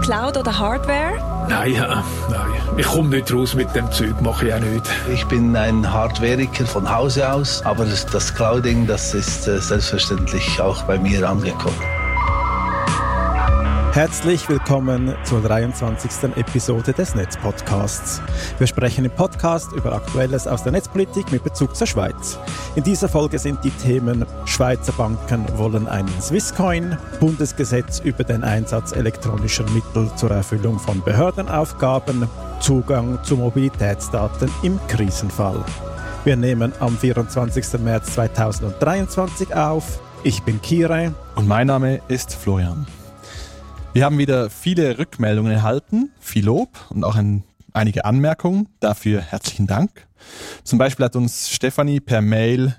Cloud oder Hardware? Nein, äh, nein. Ich komme nicht raus mit dem Zeug, mache ich auch nicht. Ich bin ein Hardwareiker von Hause aus, aber das, das Clouding, das ist äh, selbstverständlich auch bei mir angekommen. Herzlich willkommen zur 23. Episode des Netzpodcasts. Wir sprechen im Podcast über Aktuelles aus der Netzpolitik mit Bezug zur Schweiz. In dieser Folge sind die Themen Schweizer Banken wollen einen Swisscoin, Bundesgesetz über den Einsatz elektronischer Mittel zur Erfüllung von Behördenaufgaben, Zugang zu Mobilitätsdaten im Krisenfall. Wir nehmen am 24. März 2023 auf. Ich bin Kire. Und mein Name ist Florian. Wir haben wieder viele Rückmeldungen erhalten, viel Lob und auch ein, einige Anmerkungen. Dafür herzlichen Dank. Zum Beispiel hat uns Stefanie per Mail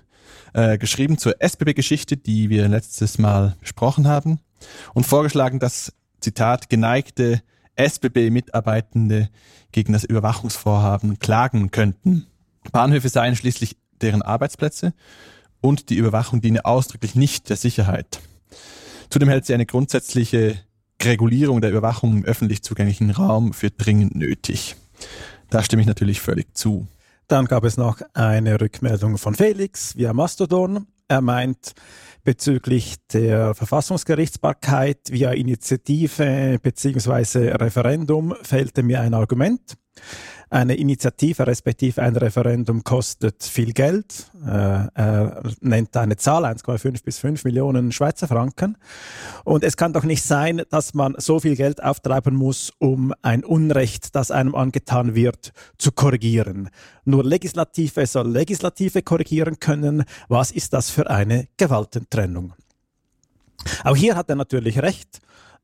äh, geschrieben zur SBB-Geschichte, die wir letztes Mal besprochen haben und vorgeschlagen, dass, Zitat, geneigte SBB-Mitarbeitende gegen das Überwachungsvorhaben klagen könnten. Bahnhöfe seien schließlich deren Arbeitsplätze und die Überwachung diene ausdrücklich nicht der Sicherheit. Zudem hält sie eine grundsätzliche Regulierung der Überwachung im öffentlich zugänglichen Raum für dringend nötig. Da stimme ich natürlich völlig zu. Dann gab es noch eine Rückmeldung von Felix via Mastodon. Er meint, bezüglich der Verfassungsgerichtsbarkeit via Initiative bzw. Referendum fehlte mir ein Argument. Eine Initiative respektive ein Referendum kostet viel Geld. Äh, er nennt eine Zahl 1,5 bis 5 Millionen Schweizer Franken. Und es kann doch nicht sein, dass man so viel Geld auftreiben muss, um ein Unrecht, das einem angetan wird, zu korrigieren. Nur Legislative soll Legislative korrigieren können. Was ist das für eine Gewaltentrennung? Auch hier hat er natürlich recht.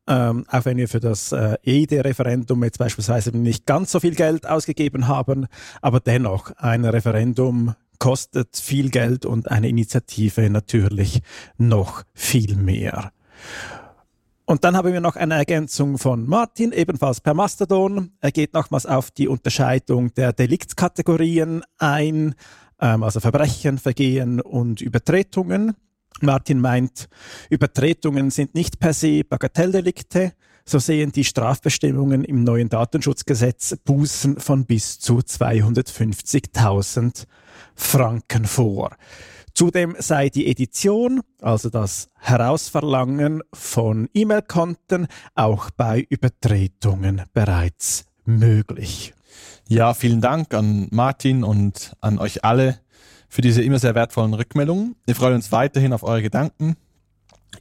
Ähm, auch wenn wir für das äh, EID-Referendum jetzt beispielsweise nicht ganz so viel Geld ausgegeben haben, aber dennoch ein Referendum kostet viel Geld und eine Initiative natürlich noch viel mehr. Und dann haben wir noch eine Ergänzung von Martin, ebenfalls per Mastodon. Er geht nochmals auf die Unterscheidung der Deliktskategorien ein, ähm, also Verbrechen, Vergehen und Übertretungen. Martin meint, Übertretungen sind nicht per se Bagatelldelikte, so sehen die Strafbestimmungen im neuen Datenschutzgesetz Bußen von bis zu 250.000 Franken vor. Zudem sei die Edition, also das Herausverlangen von E-Mail-Konten, auch bei Übertretungen bereits möglich. Ja, vielen Dank an Martin und an euch alle für diese immer sehr wertvollen Rückmeldungen. Wir freuen uns weiterhin auf eure Gedanken.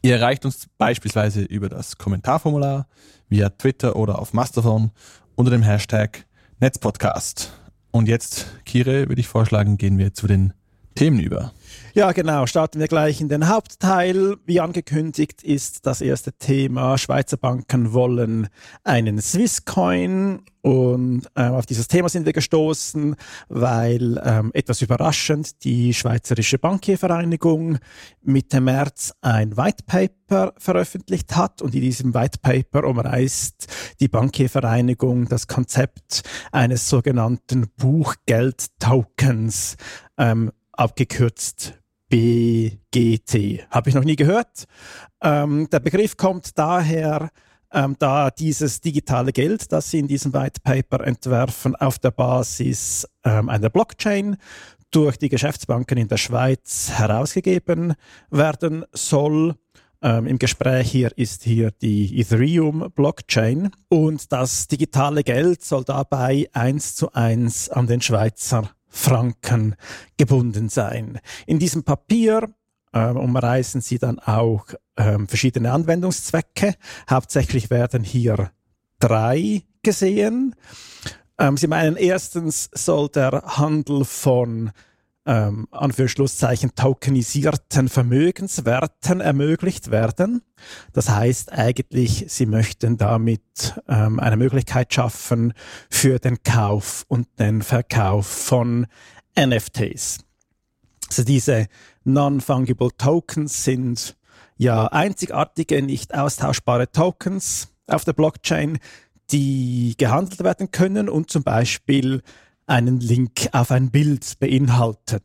Ihr erreicht uns beispielsweise über das Kommentarformular, via Twitter oder auf Mastodon unter dem Hashtag Netzpodcast. Und jetzt, Kire, würde ich vorschlagen, gehen wir zu den Themen über. Ja, genau. Starten wir gleich in den Hauptteil. Wie angekündigt ist das erste Thema, Schweizer Banken wollen einen Swisscoin. Und äh, auf dieses Thema sind wir gestoßen, weil ähm, etwas überraschend die Schweizerische Bankiervereinigung Mitte März ein White Paper veröffentlicht hat. Und in diesem White Paper umreißt die Bankiervereinigung das Konzept eines sogenannten Buchgeld-Tokens, ähm, abgekürzt BGT. Habe ich noch nie gehört. Ähm, der Begriff kommt daher, ähm, da dieses digitale Geld, das Sie in diesem White Paper entwerfen, auf der Basis ähm, einer Blockchain durch die Geschäftsbanken in der Schweiz herausgegeben werden soll. Ähm, Im Gespräch hier ist hier die Ethereum-Blockchain und das digitale Geld soll dabei eins zu eins an den Schweizer Franken gebunden sein. In diesem Papier äh, umreißen Sie dann auch äh, verschiedene Anwendungszwecke. Hauptsächlich werden hier drei gesehen. Ähm, Sie meinen, erstens soll der Handel von ähm, Anführungsschlusszeichen tokenisierten Vermögenswerten ermöglicht werden. Das heißt eigentlich, sie möchten damit ähm, eine Möglichkeit schaffen für den Kauf und den Verkauf von NFTs. Also diese Non-Fungible Tokens sind ja einzigartige, nicht austauschbare Tokens auf der Blockchain, die gehandelt werden können und zum Beispiel einen Link auf ein Bild beinhaltet.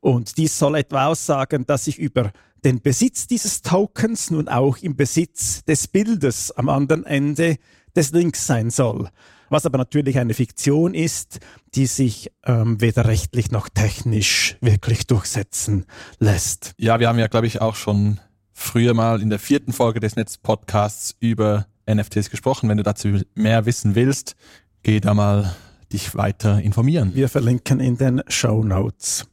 Und dies soll etwa aussagen, dass ich über den Besitz dieses Tokens nun auch im Besitz des Bildes am anderen Ende des Links sein soll. Was aber natürlich eine Fiktion ist, die sich ähm, weder rechtlich noch technisch wirklich durchsetzen lässt. Ja, wir haben ja, glaube ich, auch schon früher mal in der vierten Folge des Netz-Podcasts über NFTs gesprochen. Wenn du dazu mehr wissen willst, geh da mal dich weiter informieren. Wir verlinken in den Show Notes.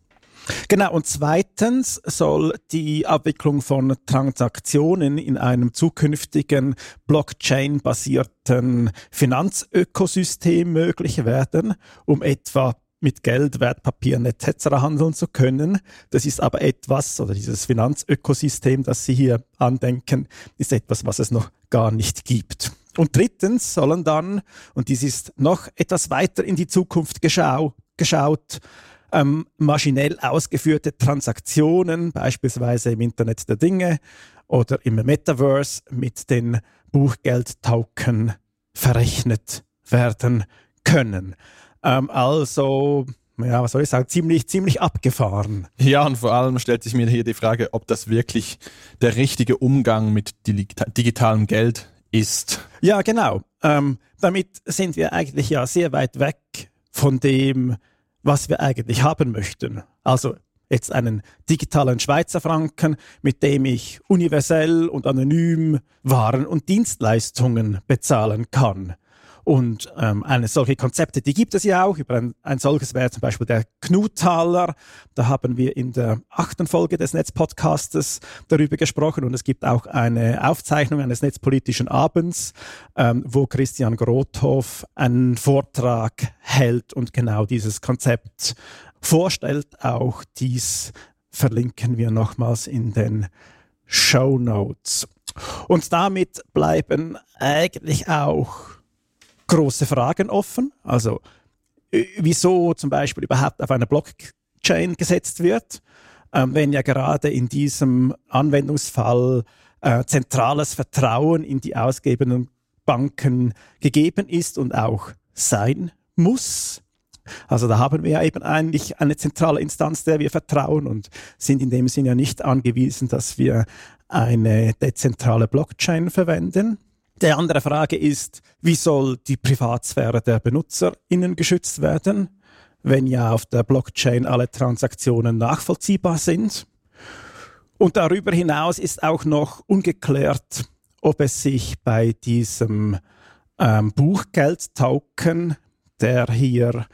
Genau, und zweitens soll die Abwicklung von Transaktionen in einem zukünftigen Blockchain-basierten Finanzökosystem möglich werden, um etwa mit Geld, Wertpapieren etc. handeln zu können. Das ist aber etwas, oder dieses Finanzökosystem, das Sie hier andenken, ist etwas, was es noch gar nicht gibt. Und drittens sollen dann, und dies ist noch etwas weiter in die Zukunft geschau geschaut, ähm, maschinell ausgeführte Transaktionen, beispielsweise im Internet der Dinge oder im Metaverse mit den Buchgeldtoken verrechnet werden können. Ähm, also, ja, was soll ich sagen, ziemlich, ziemlich abgefahren. Ja, und vor allem stellt sich mir hier die Frage, ob das wirklich der richtige Umgang mit digitalem Geld ist. Ja, genau. Ähm, damit sind wir eigentlich ja sehr weit weg von dem, was wir eigentlich haben möchten. Also jetzt einen digitalen Schweizer Franken, mit dem ich universell und anonym Waren und Dienstleistungen bezahlen kann. Und ähm, eine solche Konzepte, die gibt es ja auch. Über ein, ein solches wäre zum Beispiel der Knutaler. Da haben wir in der achten Folge des Netzpodcastes darüber gesprochen. Und es gibt auch eine Aufzeichnung eines netzpolitischen Abends, ähm, wo Christian Grothoff einen Vortrag hält und genau dieses Konzept vorstellt. Auch dies verlinken wir nochmals in den Show Notes. Und damit bleiben eigentlich auch große Fragen offen. Also äh, wieso zum Beispiel überhaupt auf einer Blockchain gesetzt wird, ähm, wenn ja gerade in diesem Anwendungsfall äh, zentrales Vertrauen in die ausgebenden Banken gegeben ist und auch sein muss. Also da haben wir ja eben eigentlich eine zentrale Instanz, der wir vertrauen und sind in dem Sinne ja nicht angewiesen, dass wir eine dezentrale Blockchain verwenden. Die andere Frage ist, wie soll die Privatsphäre der BenutzerInnen geschützt werden, wenn ja auf der Blockchain alle Transaktionen nachvollziehbar sind? Und darüber hinaus ist auch noch ungeklärt, ob es sich bei diesem ähm, Buchgeld-Token, der hier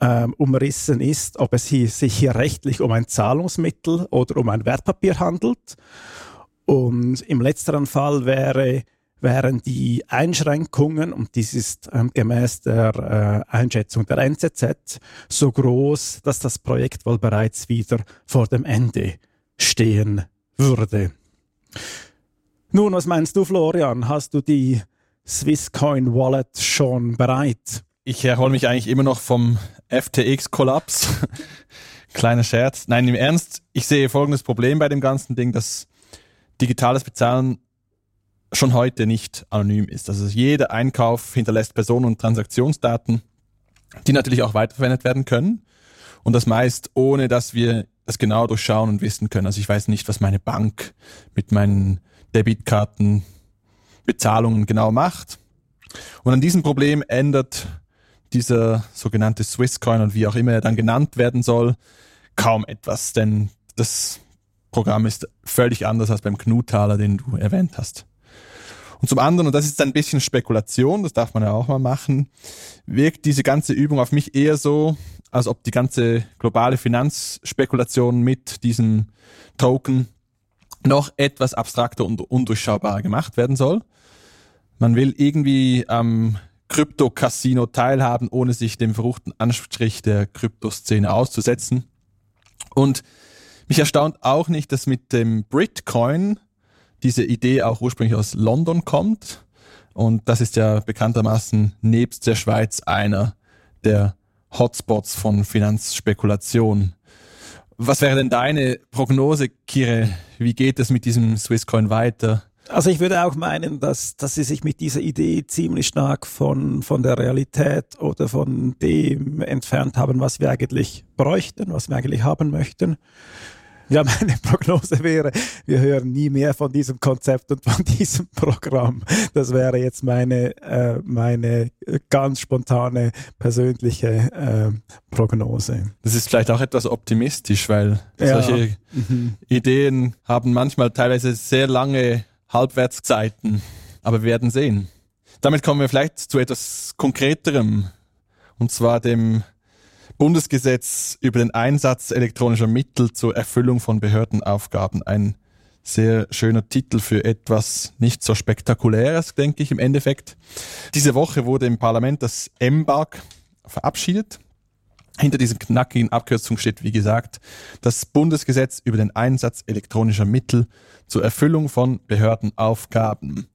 ähm, umrissen ist, ob es hier, sich hier rechtlich um ein Zahlungsmittel oder um ein Wertpapier handelt. Und im letzteren Fall wäre wären die Einschränkungen, und dies ist ähm, gemäß der äh, Einschätzung der NZZ, so groß, dass das Projekt wohl bereits wieder vor dem Ende stehen würde. Nun, was meinst du, Florian? Hast du die Swisscoin Wallet schon bereit? Ich erhole mich eigentlich immer noch vom FTX-Kollaps. Kleiner Scherz. Nein, im Ernst, ich sehe folgendes Problem bei dem ganzen Ding, dass digitales Bezahlen schon heute nicht anonym ist. Also jeder Einkauf hinterlässt Personen- und Transaktionsdaten, die natürlich auch weiterverwendet werden können. Und das meist ohne, dass wir das genau durchschauen und wissen können. Also ich weiß nicht, was meine Bank mit meinen Debitkarten Bezahlungen genau macht. Und an diesem Problem ändert dieser sogenannte Swisscoin und wie auch immer er dann genannt werden soll, kaum etwas, denn das Programm ist völlig anders als beim Knutaler, den du erwähnt hast. Und zum anderen, und das ist ein bisschen Spekulation, das darf man ja auch mal machen, wirkt diese ganze Übung auf mich eher so, als ob die ganze globale Finanzspekulation mit diesem Token noch etwas abstrakter und undurchschaubarer gemacht werden soll. Man will irgendwie am Krypto-Casino teilhaben, ohne sich dem verruchten Anstrich der Kryptoszene auszusetzen. Und mich erstaunt auch nicht, dass mit dem Bitcoin diese Idee auch ursprünglich aus London kommt. Und das ist ja bekanntermaßen nebst der Schweiz einer der Hotspots von Finanzspekulation. Was wäre denn deine Prognose, Kire? Wie geht es mit diesem Swisscoin weiter? Also ich würde auch meinen, dass, dass sie sich mit dieser Idee ziemlich stark von, von der Realität oder von dem entfernt haben, was wir eigentlich bräuchten, was wir eigentlich haben möchten. Ja, meine Prognose wäre, wir hören nie mehr von diesem Konzept und von diesem Programm. Das wäre jetzt meine, äh, meine ganz spontane persönliche äh, Prognose. Das ist vielleicht auch etwas optimistisch, weil ja. solche mhm. Ideen haben manchmal teilweise sehr lange Halbwertszeiten. Aber wir werden sehen. Damit kommen wir vielleicht zu etwas Konkreterem. Und zwar dem Bundesgesetz über den Einsatz elektronischer Mittel zur Erfüllung von Behördenaufgaben. Ein sehr schöner Titel für etwas nicht so spektakuläres, denke ich im Endeffekt. Diese Woche wurde im Parlament das MBAG verabschiedet. Hinter dieser knackigen Abkürzung steht, wie gesagt, das Bundesgesetz über den Einsatz elektronischer Mittel zur Erfüllung von Behördenaufgaben.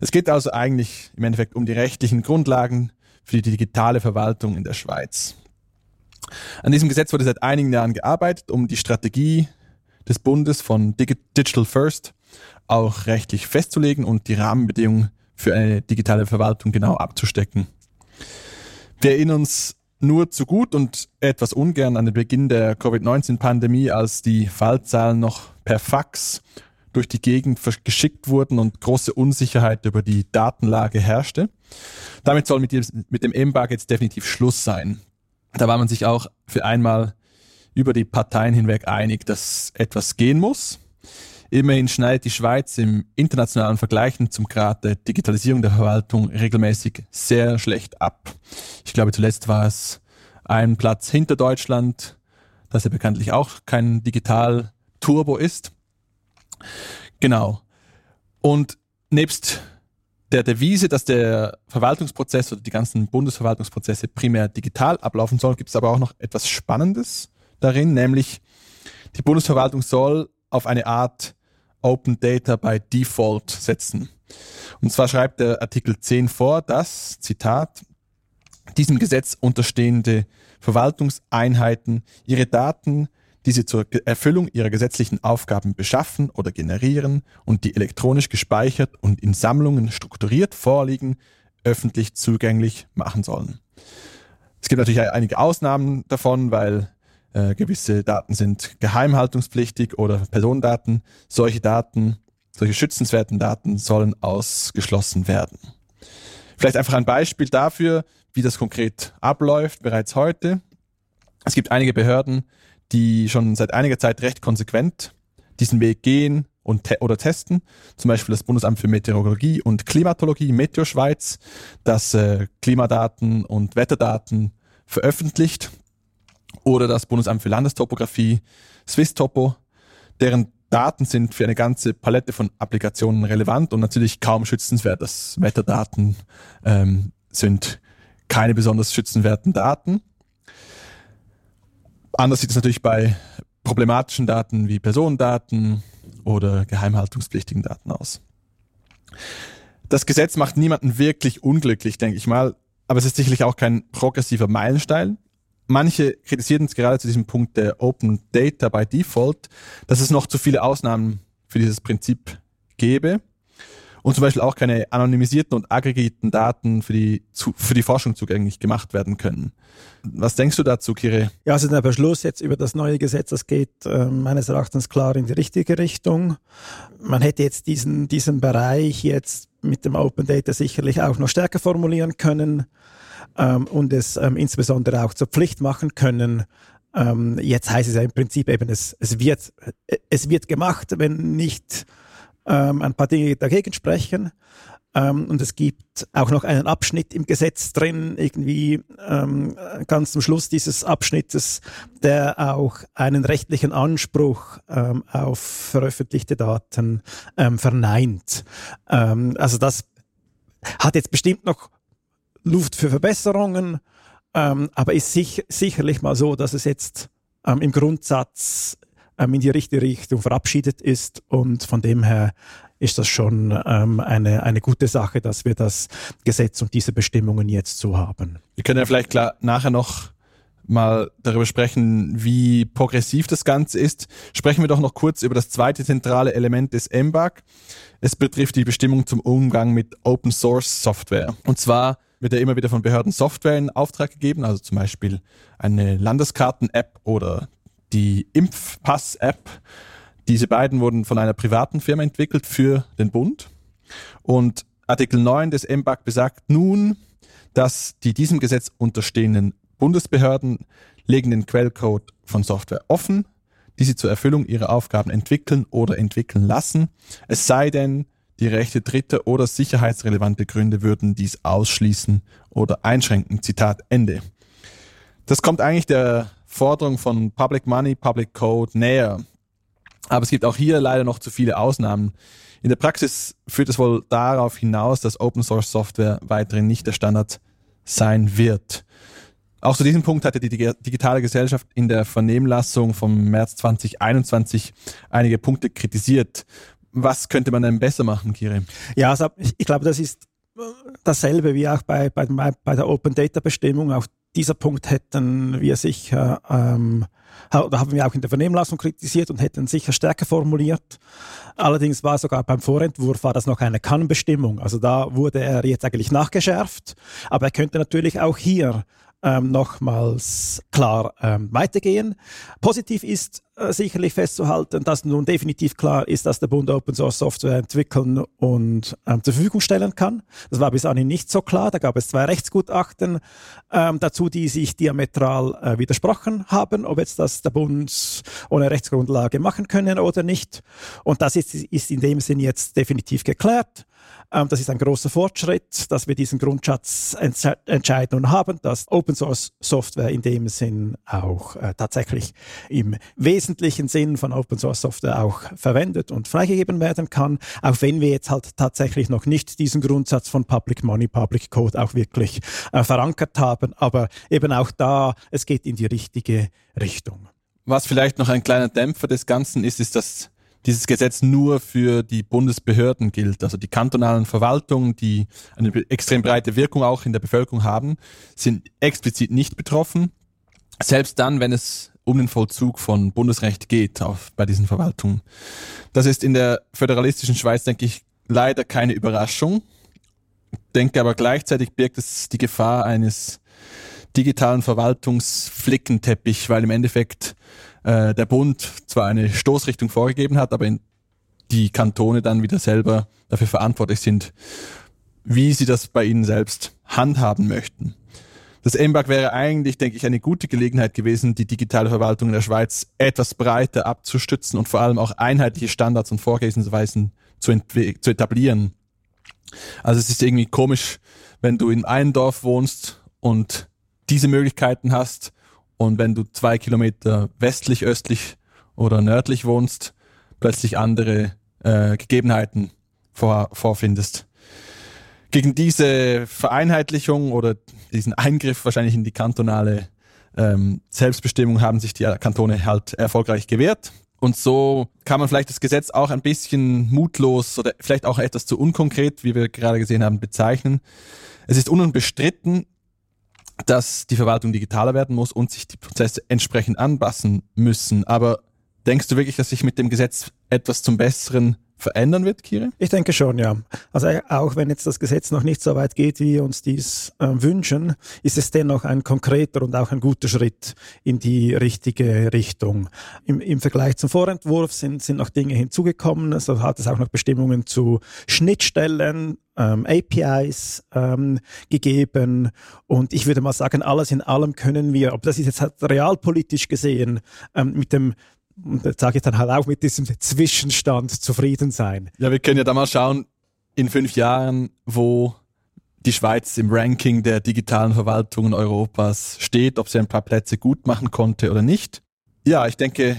Es geht also eigentlich im Endeffekt um die rechtlichen Grundlagen für die digitale Verwaltung in der Schweiz. An diesem Gesetz wurde seit einigen Jahren gearbeitet, um die Strategie des Bundes von Digital First auch rechtlich festzulegen und die Rahmenbedingungen für eine digitale Verwaltung genau abzustecken. Wir erinnern uns nur zu gut und etwas ungern an den Beginn der Covid-19-Pandemie, als die Fallzahlen noch per Fax durch die Gegend geschickt wurden und große Unsicherheit über die Datenlage herrschte. Damit soll mit dem, mit jetzt definitiv Schluss sein. Da war man sich auch für einmal über die Parteien hinweg einig, dass etwas gehen muss. Immerhin schneidet die Schweiz im internationalen Vergleichen zum Grad der Digitalisierung der Verwaltung regelmäßig sehr schlecht ab. Ich glaube, zuletzt war es ein Platz hinter Deutschland, das ja bekanntlich auch kein Digital-Turbo ist. Genau. Und nebst der Devise, dass der Verwaltungsprozess oder die ganzen Bundesverwaltungsprozesse primär digital ablaufen sollen, gibt es aber auch noch etwas Spannendes darin, nämlich die Bundesverwaltung soll auf eine Art Open Data by Default setzen. Und zwar schreibt der Artikel 10 vor, dass, Zitat, diesem Gesetz unterstehende Verwaltungseinheiten ihre Daten die sie zur Erfüllung ihrer gesetzlichen Aufgaben beschaffen oder generieren und die elektronisch gespeichert und in Sammlungen strukturiert vorliegen, öffentlich zugänglich machen sollen. Es gibt natürlich einige Ausnahmen davon, weil äh, gewisse Daten sind geheimhaltungspflichtig oder Personendaten. Solche Daten, solche schützenswerten Daten sollen ausgeschlossen werden. Vielleicht einfach ein Beispiel dafür, wie das konkret abläuft bereits heute. Es gibt einige Behörden, die schon seit einiger Zeit recht konsequent diesen Weg gehen und te oder testen. Zum Beispiel das Bundesamt für Meteorologie und Klimatologie, Meteoschweiz, das äh, Klimadaten und Wetterdaten veröffentlicht. Oder das Bundesamt für Landestopographie, Swisstopo, deren Daten sind für eine ganze Palette von Applikationen relevant und natürlich kaum schützenswert. Das Wetterdaten ähm, sind keine besonders schützenwerten Daten. Anders sieht es natürlich bei problematischen Daten wie Personendaten oder geheimhaltungspflichtigen Daten aus. Das Gesetz macht niemanden wirklich unglücklich, denke ich mal, aber es ist sicherlich auch kein progressiver Meilenstein. Manche kritisieren es gerade zu diesem Punkt der Open Data by Default, dass es noch zu viele Ausnahmen für dieses Prinzip gäbe und zum Beispiel auch keine anonymisierten und aggregierten Daten für die, für die Forschung zugänglich gemacht werden können. Was denkst du dazu, Kire? Ja, also der Beschluss jetzt über das neue Gesetz, das geht äh, meines Erachtens klar in die richtige Richtung. Man hätte jetzt diesen, diesen Bereich jetzt mit dem Open Data sicherlich auch noch stärker formulieren können ähm, und es ähm, insbesondere auch zur Pflicht machen können, ähm, jetzt heißt es ja im Prinzip eben, es, es, wird, es wird gemacht, wenn nicht ähm, ein paar Dinge dagegen sprechen. Ähm, und es gibt auch noch einen Abschnitt im Gesetz drin, irgendwie ähm, ganz zum Schluss dieses Abschnittes, der auch einen rechtlichen Anspruch ähm, auf veröffentlichte Daten ähm, verneint. Ähm, also das hat jetzt bestimmt noch Luft für Verbesserungen, ähm, aber ist sich, sicherlich mal so, dass es jetzt im Grundsatz ähm, in die richtige Richtung verabschiedet ist. Und von dem her ist das schon ähm, eine, eine gute Sache, dass wir das Gesetz und diese Bestimmungen jetzt so haben. Wir können ja vielleicht klar nachher noch mal darüber sprechen, wie progressiv das Ganze ist. Sprechen wir doch noch kurz über das zweite zentrale Element des MBAG. Es betrifft die Bestimmung zum Umgang mit Open Source Software. Und zwar wird ja immer wieder von Behörden Software in Auftrag gegeben, also zum Beispiel eine Landeskarten-App oder die Impfpass-App. Diese beiden wurden von einer privaten Firma entwickelt für den Bund. Und Artikel 9 des MBAG besagt nun, dass die diesem Gesetz unterstehenden Bundesbehörden legen den Quellcode von Software offen, die sie zur Erfüllung ihrer Aufgaben entwickeln oder entwickeln lassen, es sei denn, die Rechte Dritte oder sicherheitsrelevante Gründe würden dies ausschließen oder einschränken. Zitat Ende. Das kommt eigentlich der Forderung von Public Money, Public Code näher. Aber es gibt auch hier leider noch zu viele Ausnahmen. In der Praxis führt es wohl darauf hinaus, dass Open Source Software weiterhin nicht der Standard sein wird. Auch zu diesem Punkt hatte die digitale Gesellschaft in der Vernehmlassung vom März 2021 einige Punkte kritisiert. Was könnte man denn besser machen, Kiri? Ja, also ich, glaube, das ist dasselbe wie auch bei, bei, bei der Open Data Bestimmung. Auch dieser Punkt hätten wir sicher, ähm, da haben wir auch in der Vernehmlassung kritisiert und hätten sicher stärker formuliert. Allerdings war sogar beim Vorentwurf war das noch eine Kannbestimmung. Also da wurde er jetzt eigentlich nachgeschärft. Aber er könnte natürlich auch hier ähm, nochmals klar ähm, weitergehen. Positiv ist äh, sicherlich festzuhalten, dass nun definitiv klar ist, dass der Bund Open Source Software entwickeln und ähm, zur Verfügung stellen kann. Das war bis anhin nicht so klar. Da gab es zwei Rechtsgutachten ähm, dazu, die sich diametral äh, widersprochen haben, ob jetzt das der Bund ohne Rechtsgrundlage machen können oder nicht. Und das ist, ist in dem Sinn jetzt definitiv geklärt. Ähm, das ist ein großer Fortschritt, dass wir diesen Grundsatzentscheid nun haben, dass Open Source Software in dem Sinn auch äh, tatsächlich im wesentlichen Sinn von Open Source Software auch verwendet und freigegeben werden kann, auch wenn wir jetzt halt tatsächlich noch nicht diesen Grundsatz von Public Money, Public Code auch wirklich äh, verankert haben. Aber eben auch da, es geht in die richtige Richtung. Was vielleicht noch ein kleiner Dämpfer des Ganzen ist, ist, dass dieses Gesetz nur für die Bundesbehörden gilt. Also die kantonalen Verwaltungen, die eine extrem breite Wirkung auch in der Bevölkerung haben, sind explizit nicht betroffen. Selbst dann, wenn es um den Vollzug von Bundesrecht geht auf, bei diesen Verwaltungen. Das ist in der föderalistischen Schweiz, denke ich, leider keine Überraschung. Denke aber gleichzeitig birgt es die Gefahr eines digitalen Verwaltungsflickenteppich, weil im Endeffekt äh, der Bund zwar eine Stoßrichtung vorgegeben hat, aber die Kantone dann wieder selber dafür verantwortlich sind, wie sie das bei ihnen selbst handhaben möchten. Das MBAG wäre eigentlich, denke ich, eine gute Gelegenheit gewesen, die digitale Verwaltung in der Schweiz etwas breiter abzustützen und vor allem auch einheitliche Standards und Vorgehensweisen zu, zu etablieren. Also es ist irgendwie komisch, wenn du in einem Dorf wohnst und diese Möglichkeiten hast, und wenn du zwei Kilometer westlich, östlich oder nördlich wohnst, plötzlich andere äh, Gegebenheiten vor, vorfindest. Gegen diese Vereinheitlichung oder diesen Eingriff wahrscheinlich in die kantonale ähm, Selbstbestimmung haben sich die Kantone halt erfolgreich gewehrt. Und so kann man vielleicht das Gesetz auch ein bisschen mutlos oder vielleicht auch etwas zu unkonkret, wie wir gerade gesehen haben, bezeichnen. Es ist unbestritten, dass die Verwaltung digitaler werden muss und sich die Prozesse entsprechend anpassen müssen. Aber denkst du wirklich, dass sich mit dem Gesetz etwas zum Besseren verändern wird, Kire? Ich denke schon, ja. Also auch wenn jetzt das Gesetz noch nicht so weit geht, wie wir uns dies äh, wünschen, ist es dennoch ein konkreter und auch ein guter Schritt in die richtige Richtung. Im, im Vergleich zum Vorentwurf sind, sind noch Dinge hinzugekommen. Also hat es auch noch Bestimmungen zu Schnittstellen, ähm, APIs ähm, gegeben. Und ich würde mal sagen, alles in allem können wir, ob das ist jetzt halt realpolitisch gesehen, ähm, mit dem und das sage ich dann halt auch mit diesem Zwischenstand zufrieden sein. Ja, wir können ja da mal schauen, in fünf Jahren, wo die Schweiz im Ranking der digitalen Verwaltungen Europas steht, ob sie ein paar Plätze gut machen konnte oder nicht. Ja, ich denke,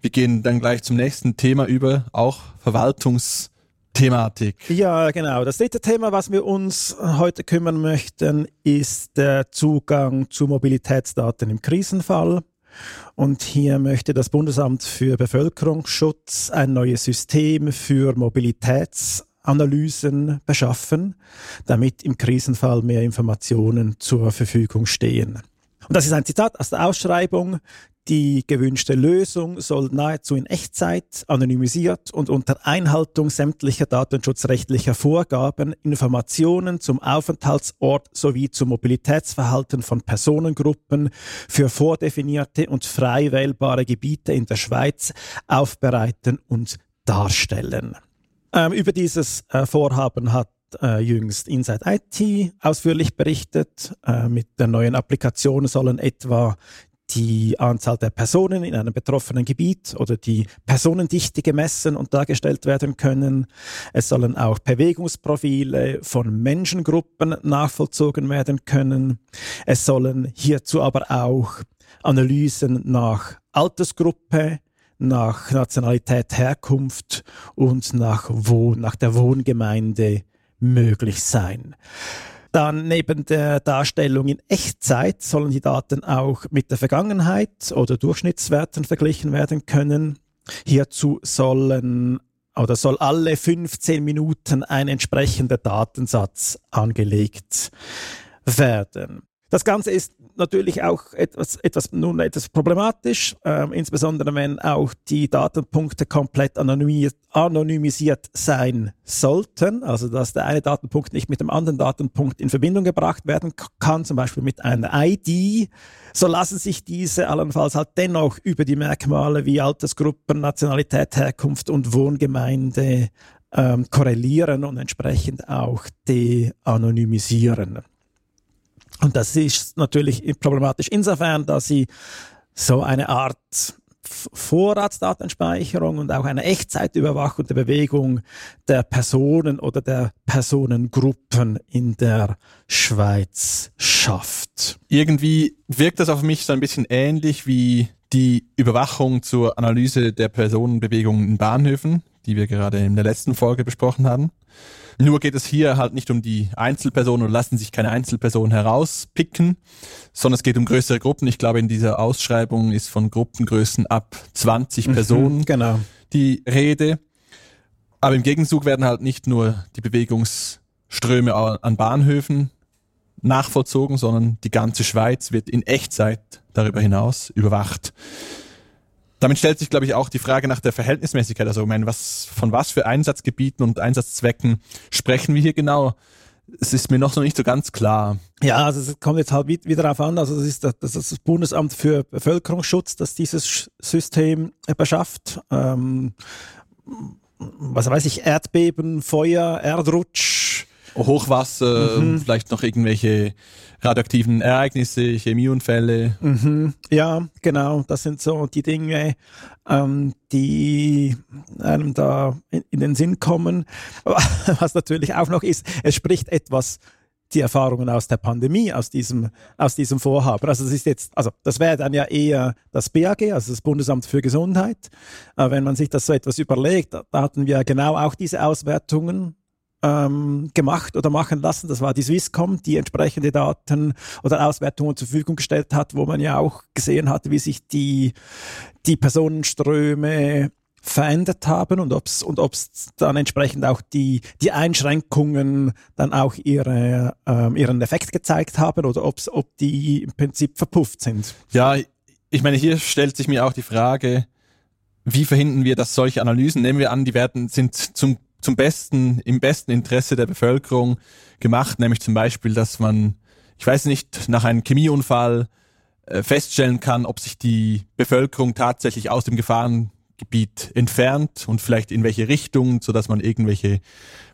wir gehen dann gleich zum nächsten Thema über, auch Verwaltungs- Thematik. Ja, genau. Das dritte Thema, was wir uns heute kümmern möchten, ist der Zugang zu Mobilitätsdaten im Krisenfall. Und hier möchte das Bundesamt für Bevölkerungsschutz ein neues System für Mobilitätsanalysen beschaffen, damit im Krisenfall mehr Informationen zur Verfügung stehen. Und das ist ein Zitat aus der Ausschreibung, Die gewünschte Lösung soll nahezu in Echtzeit, anonymisiert und unter Einhaltung sämtlicher datenschutzrechtlicher Vorgaben Informationen zum Aufenthaltsort sowie zum Mobilitätsverhalten von Personengruppen für vordefinierte und frei wählbare Gebiete in der Schweiz aufbereiten und darstellen. Ähm, über dieses äh, Vorhaben hat äh, jüngst Inside IT ausführlich berichtet. Äh, mit der neuen Applikation sollen etwa die Anzahl der Personen in einem betroffenen Gebiet oder die Personendichte gemessen und dargestellt werden können. Es sollen auch Bewegungsprofile von Menschengruppen nachvollzogen werden können. Es sollen hierzu aber auch Analysen nach Altersgruppe, nach Nationalität, Herkunft und nach, Wohn nach der Wohngemeinde möglich sein. Dann neben der Darstellung in Echtzeit sollen die Daten auch mit der Vergangenheit oder Durchschnittswerten verglichen werden können. Hierzu sollen oder soll alle 15 Minuten ein entsprechender Datensatz angelegt werden. Das Ganze ist natürlich auch etwas, etwas, nun etwas problematisch, ähm, insbesondere wenn auch die Datenpunkte komplett anonymisiert, anonymisiert sein sollten, also dass der eine Datenpunkt nicht mit dem anderen Datenpunkt in Verbindung gebracht werden kann, zum Beispiel mit einer ID, so lassen sich diese allenfalls halt dennoch über die Merkmale wie Altersgruppen, Nationalität, Herkunft und Wohngemeinde ähm, korrelieren und entsprechend auch de-anonymisieren. Und das ist natürlich problematisch insofern, dass sie so eine Art Vorratsdatenspeicherung und auch eine Echtzeitüberwachung der Bewegung der Personen oder der Personengruppen in der Schweiz schafft. Irgendwie wirkt das auf mich so ein bisschen ähnlich wie die Überwachung zur Analyse der Personenbewegungen in Bahnhöfen, die wir gerade in der letzten Folge besprochen haben. Nur geht es hier halt nicht um die Einzelpersonen oder lassen sich keine Einzelpersonen herauspicken, sondern es geht um größere Gruppen. Ich glaube, in dieser Ausschreibung ist von Gruppengrößen ab 20 mhm, Personen genau. die Rede. Aber im Gegenzug werden halt nicht nur die Bewegungsströme an Bahnhöfen nachvollzogen, sondern die ganze Schweiz wird in Echtzeit darüber hinaus überwacht. Damit stellt sich, glaube ich, auch die Frage nach der Verhältnismäßigkeit. Also, ich meine, was, von was für Einsatzgebieten und Einsatzzwecken sprechen wir hier genau? Es ist mir noch so nicht so ganz klar. Ja, also es kommt jetzt halt wieder darauf an, also das ist das, das, ist das Bundesamt für Bevölkerungsschutz, das dieses System beschafft. Ähm, was weiß ich, Erdbeben, Feuer, Erdrutsch, Hochwasser, mhm. vielleicht noch irgendwelche radioaktiven Ereignisse, Chemieunfälle. Mhm. Ja, genau, das sind so die Dinge, ähm, die einem da in, in, den Sinn kommen. Was natürlich auch noch ist, es spricht etwas die Erfahrungen aus der Pandemie, aus diesem, aus diesem Vorhaben. Also das ist jetzt, also das wäre dann ja eher das BAG, also das Bundesamt für Gesundheit. Äh, wenn man sich das so etwas überlegt, da hatten wir genau auch diese Auswertungen ähm, gemacht oder machen lassen. Das war die Swisscom, die entsprechende Daten oder Auswertungen zur Verfügung gestellt hat, wo man ja auch gesehen hat, wie sich die, die Personenströme verändert haben und ob es und ob's dann entsprechend auch die, die Einschränkungen dann auch ihre, ähm, ihren Effekt gezeigt haben oder ob's, ob die im Prinzip verpufft sind. Ja, ich meine, hier stellt sich mir auch die Frage, wie verhindern wir, dass solche Analysen, nehmen wir an, die werden, sind zum zum besten, im besten Interesse der Bevölkerung gemacht, nämlich zum Beispiel, dass man, ich weiß nicht, nach einem Chemieunfall äh, feststellen kann, ob sich die Bevölkerung tatsächlich aus dem Gefahrengebiet entfernt und vielleicht in welche Richtung, so dass man irgendwelche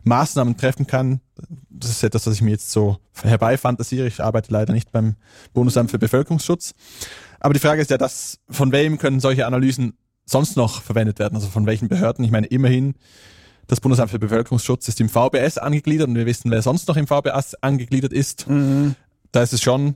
Maßnahmen treffen kann. Das ist etwas, was ich mir jetzt so herbeifantasiere. Ich arbeite leider nicht beim Bundesamt für Bevölkerungsschutz. Aber die Frage ist ja, dass, von wem können solche Analysen sonst noch verwendet werden? Also von welchen Behörden? Ich meine, immerhin das Bundesamt für Bevölkerungsschutz ist im VBS angegliedert und wir wissen, wer sonst noch im VBS angegliedert ist. Mhm. Da ist es schon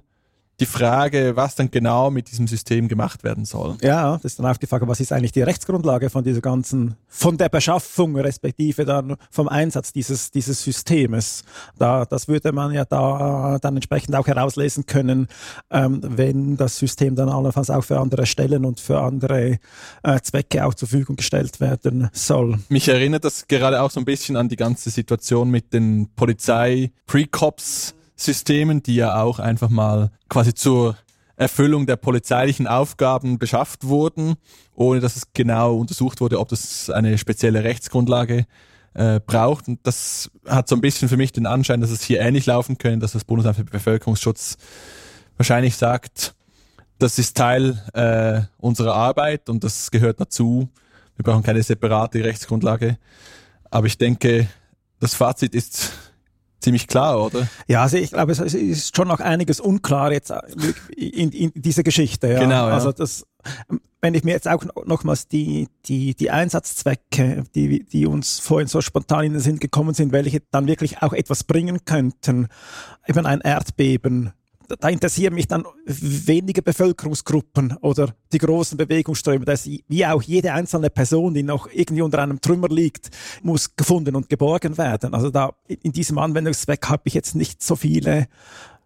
die Frage, was dann genau mit diesem System gemacht werden soll. Ja, das ist dann auch die Frage, was ist eigentlich die Rechtsgrundlage von dieser ganzen, von der Beschaffung respektive dann vom Einsatz dieses, dieses Systems. Da, das würde man ja da dann entsprechend auch herauslesen können, ähm, wenn das System dann allenfalls auch für andere Stellen und für andere äh, Zwecke auch zur Verfügung gestellt werden soll. Mich erinnert das gerade auch so ein bisschen an die ganze Situation mit den Polizei-Pre-Cops Systemen, die ja auch einfach mal quasi zur Erfüllung der polizeilichen Aufgaben beschafft wurden, ohne dass es genau untersucht wurde, ob das eine spezielle Rechtsgrundlage äh, braucht. Und das hat so ein bisschen für mich den Anschein, dass es hier ähnlich laufen könnte, dass das Bundesamt für Bevölkerungsschutz wahrscheinlich sagt, das ist Teil äh, unserer Arbeit und das gehört dazu. Wir brauchen keine separate Rechtsgrundlage. Aber ich denke, das Fazit ist ziemlich klar, oder? Ja, also ich glaube, es ist schon noch einiges unklar jetzt äh, in, in dieser Geschichte. Ja. Genau. Ja. Also das, wenn ich mir jetzt auch nochmals die, die, die Einsatzzwecke, die, die uns vorhin so spontan in den Sinn gekommen sind, welche dann wirklich auch etwas bringen könnten, eben ein Erdbeben, da interessieren mich dann wenige Bevölkerungsgruppen oder die großen Bewegungsströme. dass wie auch jede einzelne Person, die noch irgendwie unter einem Trümmer liegt, muss gefunden und geborgen werden. Also da in diesem Anwendungszweck habe ich jetzt nicht so viele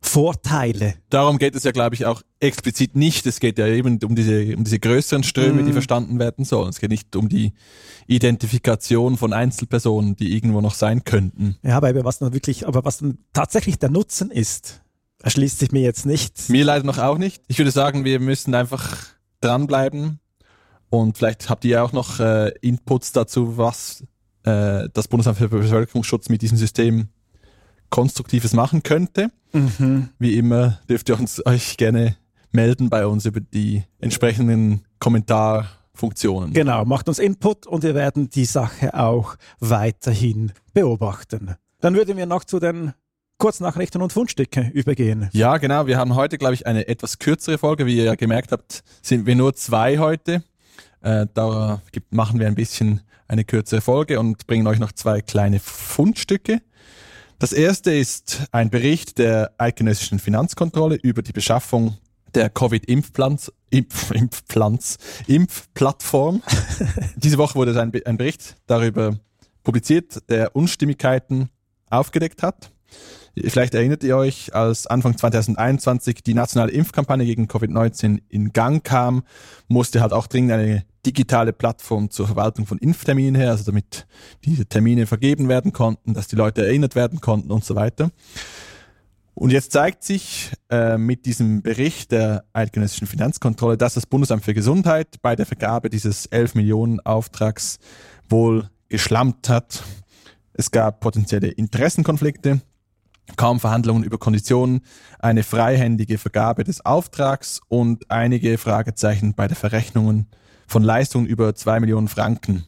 Vorteile. Darum geht es ja, glaube ich, auch explizit nicht. Es geht ja eben um diese, um diese größeren Ströme, mm. die mhm. verstanden werden sollen. Es geht nicht um die Identifikation von Einzelpersonen, die irgendwo noch sein könnten. Ja, aber was dann wirklich, aber was dann tatsächlich der Nutzen ist, erschließt sich mir jetzt nicht. Mir leider noch auch nicht. Ich würde sagen, wir müssen einfach dranbleiben und vielleicht habt ihr auch noch äh, Inputs dazu, was äh, das Bundesamt für Bevölkerungsschutz mit diesem System Konstruktives machen könnte. Mhm. Wie immer dürft ihr uns euch gerne melden bei uns über die entsprechenden Kommentarfunktionen. Genau, macht uns Input und wir werden die Sache auch weiterhin beobachten. Dann würden wir noch zu den Kurznachrichten und Fundstücke übergehen. Ja, genau. Wir haben heute, glaube ich, eine etwas kürzere Folge. Wie ihr ja gemerkt habt, sind wir nur zwei heute. Äh, da machen wir ein bisschen eine kürzere Folge und bringen euch noch zwei kleine Fundstücke. Das erste ist ein Bericht der Eidgenössischen Finanzkontrolle über die Beschaffung der Covid-Impfplanz, Impf, Impfplanz, Impfplattform. Diese Woche wurde ein, ein Bericht darüber publiziert, der Unstimmigkeiten aufgedeckt hat. Vielleicht erinnert ihr euch, als Anfang 2021 die nationale Impfkampagne gegen Covid-19 in Gang kam, musste halt auch dringend eine digitale Plattform zur Verwaltung von Impfterminen her, also damit diese Termine vergeben werden konnten, dass die Leute erinnert werden konnten und so weiter. Und jetzt zeigt sich äh, mit diesem Bericht der Eidgenössischen Finanzkontrolle, dass das Bundesamt für Gesundheit bei der Vergabe dieses 11 Millionen Auftrags wohl geschlampt hat. Es gab potenzielle Interessenkonflikte kaum Verhandlungen über Konditionen, eine freihändige Vergabe des Auftrags und einige Fragezeichen bei der Verrechnung von Leistungen über zwei Millionen Franken.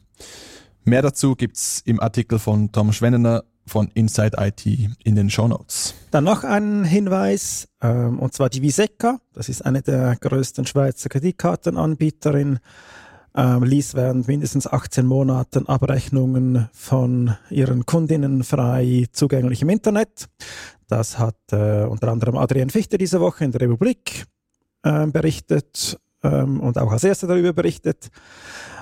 Mehr dazu gibt's im Artikel von Tom Schwennener von Inside IT in den Show Notes. Dann noch ein Hinweis, ähm, und zwar die Viseca, das ist eine der größten Schweizer Kreditkartenanbieterinnen ähm, ließ während mindestens 18 Monaten Abrechnungen von ihren Kundinnen frei zugänglich im Internet. Das hat äh, unter anderem Adrian Fichte diese Woche in der Republik äh, berichtet ähm, und auch als erster darüber berichtet.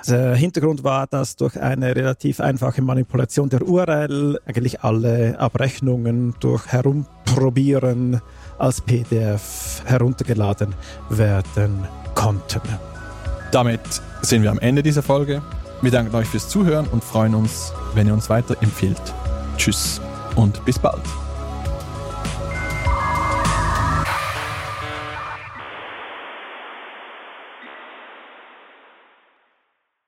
Der Hintergrund war, dass durch eine relativ einfache Manipulation der URL eigentlich alle Abrechnungen durch Herumprobieren als PDF heruntergeladen werden konnten. Damit sind wir am Ende dieser Folge. Wir danken euch fürs Zuhören und freuen uns, wenn ihr uns weiterempfiehlt. Tschüss und bis bald.